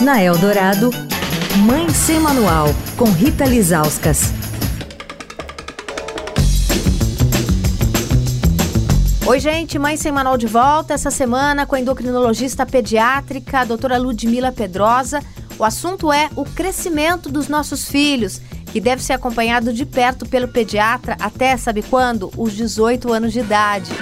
Na Eldorado, Mãe Sem Manual, com Rita Lizauskas. Oi, gente, Mãe Sem Manual de volta essa semana com a endocrinologista pediátrica, a doutora Ludmila Pedrosa. O assunto é o crescimento dos nossos filhos, que deve ser acompanhado de perto pelo pediatra até, sabe quando? Os 18 anos de idade.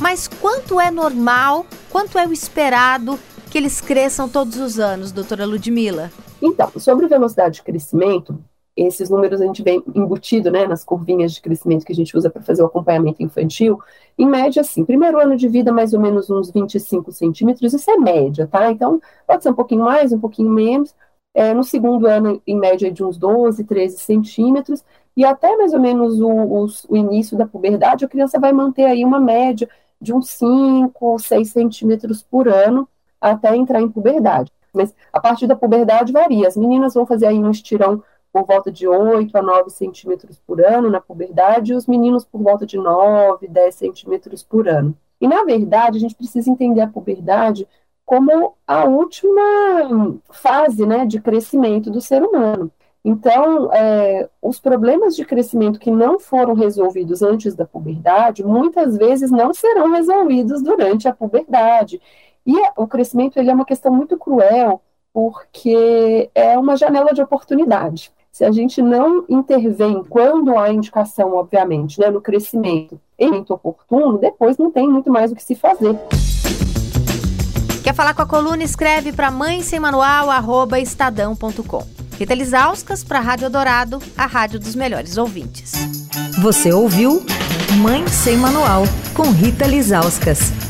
Mas quanto é normal, quanto é o esperado que eles cresçam todos os anos, doutora Ludmila? Então, sobre velocidade de crescimento, esses números a gente vem embutido né, nas curvinhas de crescimento que a gente usa para fazer o acompanhamento infantil. Em média, assim, primeiro ano de vida, mais ou menos uns 25 centímetros, isso é média, tá? Então, pode ser um pouquinho mais, um pouquinho menos. É, no segundo ano, em média, de uns 12, 13 centímetros. E até mais ou menos o, o, o início da puberdade, a criança vai manter aí uma média de uns 5 ou 6 centímetros por ano até entrar em puberdade. Mas a partir da puberdade varia. As meninas vão fazer aí um estirão por volta de 8 a 9 centímetros por ano na puberdade, e os meninos por volta de 9, 10 centímetros por ano. E, na verdade, a gente precisa entender a puberdade como a última fase né, de crescimento do ser humano. Então, é, os problemas de crescimento que não foram resolvidos antes da puberdade, muitas vezes não serão resolvidos durante a puberdade. E o crescimento ele é uma questão muito cruel, porque é uma janela de oportunidade. Se a gente não intervém quando há indicação, obviamente, né, no crescimento em momento oportuno, depois não tem muito mais o que se fazer. Quer falar com a coluna? Escreve para mãe sem manual, arroba estadão.com. Rita Lisauskas para a Rádio Dourado, a rádio dos melhores ouvintes. Você ouviu Mãe Sem Manual, com Rita Lisauskas.